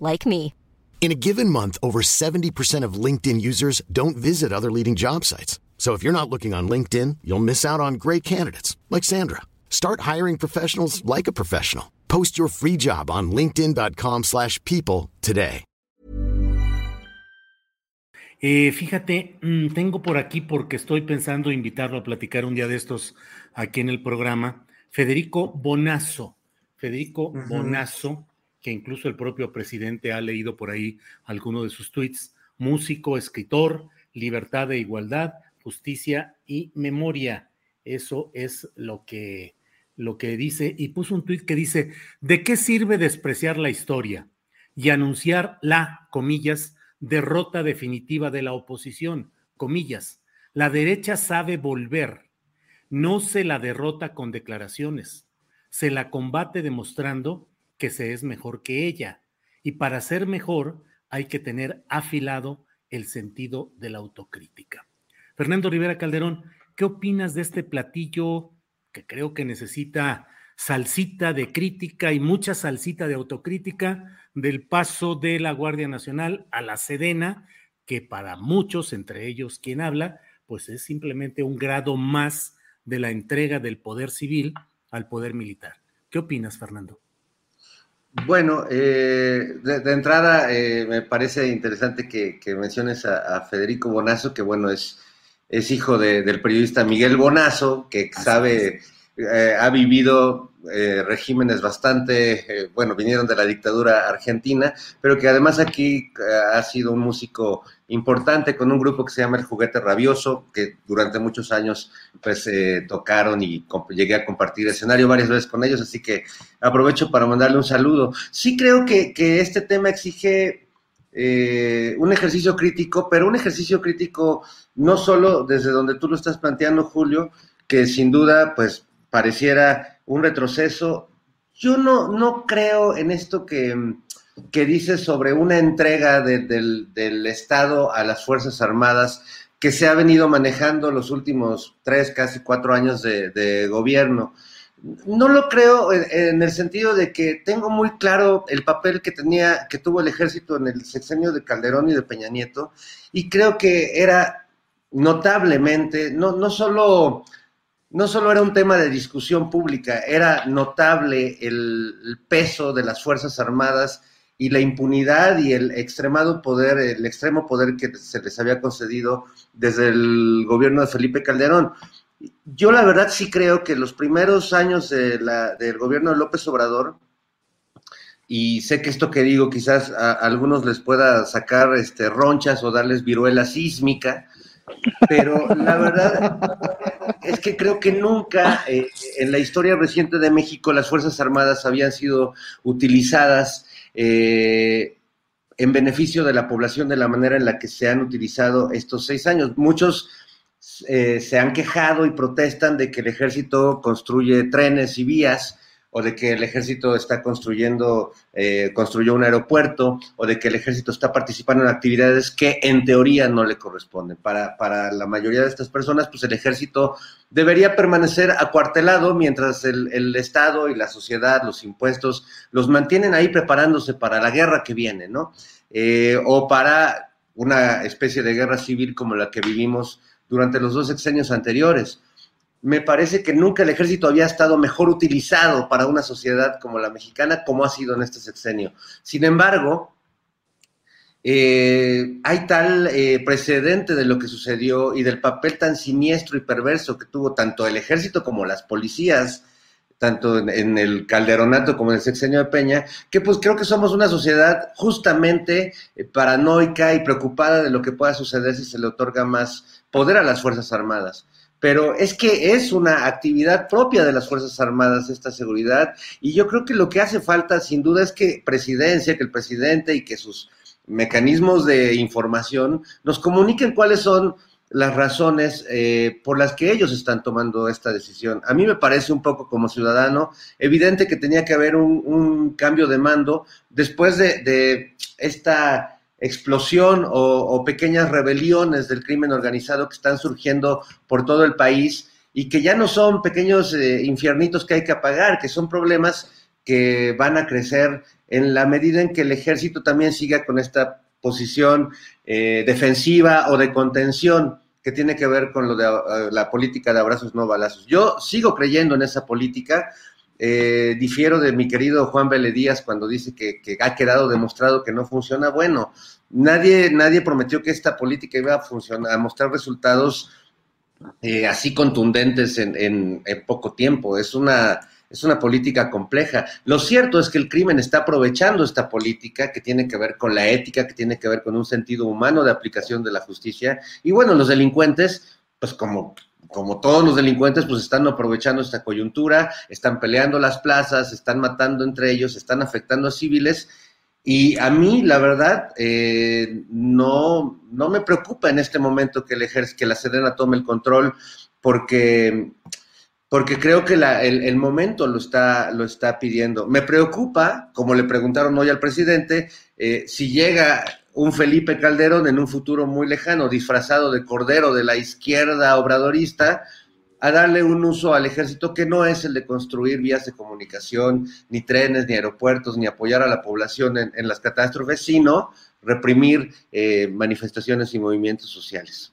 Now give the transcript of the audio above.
like me. In a given month, over 70% of LinkedIn users don't visit other leading job sites. So if you're not looking on LinkedIn, you'll miss out on great candidates like Sandra. Start hiring professionals like a professional. Post your free job on linkedin.com/people today. Eh, fíjate, mm, tengo por aquí porque estoy pensando invitarlo a platicar un día de estos aquí en el programa, Federico Bonazo. Federico Bonazo, que incluso el propio presidente ha leído por ahí alguno de sus tweets, músico, escritor, libertad e igualdad, justicia y memoria. Eso es lo que, lo que dice, y puso un tuit que dice, ¿de qué sirve despreciar la historia y anunciar la, comillas, derrota definitiva de la oposición, comillas? La derecha sabe volver, no se la derrota con declaraciones, se la combate demostrando que se es mejor que ella. Y para ser mejor hay que tener afilado el sentido de la autocrítica. Fernando Rivera Calderón, ¿qué opinas de este platillo que creo que necesita salsita de crítica y mucha salsita de autocrítica del paso de la Guardia Nacional a la Sedena, que para muchos, entre ellos quien habla, pues es simplemente un grado más de la entrega del poder civil al poder militar. ¿Qué opinas, Fernando? Bueno, eh, de, de, entrada eh, me parece interesante que, que menciones a, a, Federico Bonazo, que bueno, es, es hijo de, del periodista Miguel Bonazo, que sabe, eh, ha vivido eh, regímenes bastante, eh, bueno, vinieron de la dictadura argentina, pero que además aquí ha sido un músico importante con un grupo que se llama El Juguete Rabioso, que durante muchos años pues eh, tocaron y llegué a compartir escenario varias veces con ellos, así que aprovecho para mandarle un saludo. Sí creo que, este tema exige eh, un ejercicio crítico, pero un ejercicio crítico no solo desde donde tú lo estás planteando, Julio, que sin duda pues pareciera un retroceso. Yo no, no creo en esto que que dice sobre una entrega de, del, del, Estado a las Fuerzas Armadas que se ha venido manejando los últimos tres, casi cuatro años de, de gobierno. No lo creo en, en, el sentido de que tengo muy claro el papel que tenía, que tuvo el ejército en el sexenio de Calderón y de Peña Nieto, y creo que era notablemente, no, no solo no solo era un tema de discusión pública, era notable el, peso de las Fuerzas Armadas y la impunidad y el extremado poder, el extremo poder que se les había concedido desde el gobierno de Felipe Calderón. Yo la verdad sí creo que los primeros años de la, del gobierno de López Obrador, y sé que esto que digo quizás a algunos les pueda sacar este, ronchas o darles viruela sísmica, pero la verdad es que creo que nunca eh, en la historia reciente de México las Fuerzas Armadas habían sido utilizadas eh, en beneficio de la población de la manera en la que se han utilizado estos seis años. Muchos eh, se han quejado y protestan de que el ejército construye trenes y vías o de que el ejército está construyendo, eh, construyó un aeropuerto, o de que el ejército está participando en actividades que en teoría no le corresponden. Para, para la mayoría de estas personas, pues el ejército debería permanecer acuartelado mientras el, el, Estado y la sociedad, los impuestos, los mantienen ahí preparándose para la guerra que viene, ¿no? Eh, o para una especie de guerra civil como la que vivimos durante los dos sexenios anteriores me parece que nunca el ejército había estado mejor utilizado para una sociedad como la mexicana, como ha sido en este sexenio. Sin embargo, eh, hay tal eh, precedente de lo que sucedió y del papel tan siniestro y perverso que tuvo tanto el ejército como las policías, tanto en, el calderonato como en el sexenio de Peña, que pues creo que somos una sociedad justamente eh, paranoica y preocupada de lo que pueda suceder si se le otorga más poder a las Fuerzas Armadas pero es que es una actividad propia de las Fuerzas Armadas esta seguridad y yo creo que lo que hace falta sin duda es que presidencia, que el presidente y que sus mecanismos de información nos comuniquen cuáles son las razones eh, por las que ellos están tomando esta decisión. A mí me parece un poco como ciudadano evidente que tenía que haber un, cambio de mando después de esta explosión o, pequeñas rebeliones del crimen organizado que están surgiendo por todo el país y que ya no son pequeños eh, infiernitos que hay que apagar, que son problemas que van a crecer en la medida en que el ejército también siga con esta posición eh, defensiva o de contención que tiene que ver con lo de eh, la política de abrazos no balazos. Yo sigo creyendo en esa política, eh, difiero de mi querido Juan Vélez Díaz cuando dice que, ha quedado demostrado que no funciona. Bueno, nadie, nadie prometió que esta política iba a funcionar, a mostrar resultados eh, así contundentes en, poco tiempo. Es una, es una política compleja. Lo cierto es que el crimen está aprovechando esta política que tiene que ver con la ética, que tiene que ver con un sentido humano de aplicación de la justicia. Y bueno, los delincuentes, pues como como todos los delincuentes, pues están aprovechando esta coyuntura, están peleando las plazas, están matando entre ellos, están afectando a civiles. Y a mí, la verdad, eh, no, no me preocupa en este momento que, el que la Sedena tome el control, porque, porque creo que el, momento lo está, lo está pidiendo. Me preocupa, como le preguntaron hoy al presidente, eh, si llega un Felipe Calderón en un futuro muy lejano, disfrazado de cordero de la izquierda obradorista, a darle un uso al ejército que no es el de construir vías de comunicación, ni trenes, ni aeropuertos, ni apoyar a la población en, las catástrofes, sino reprimir eh, manifestaciones y movimientos sociales.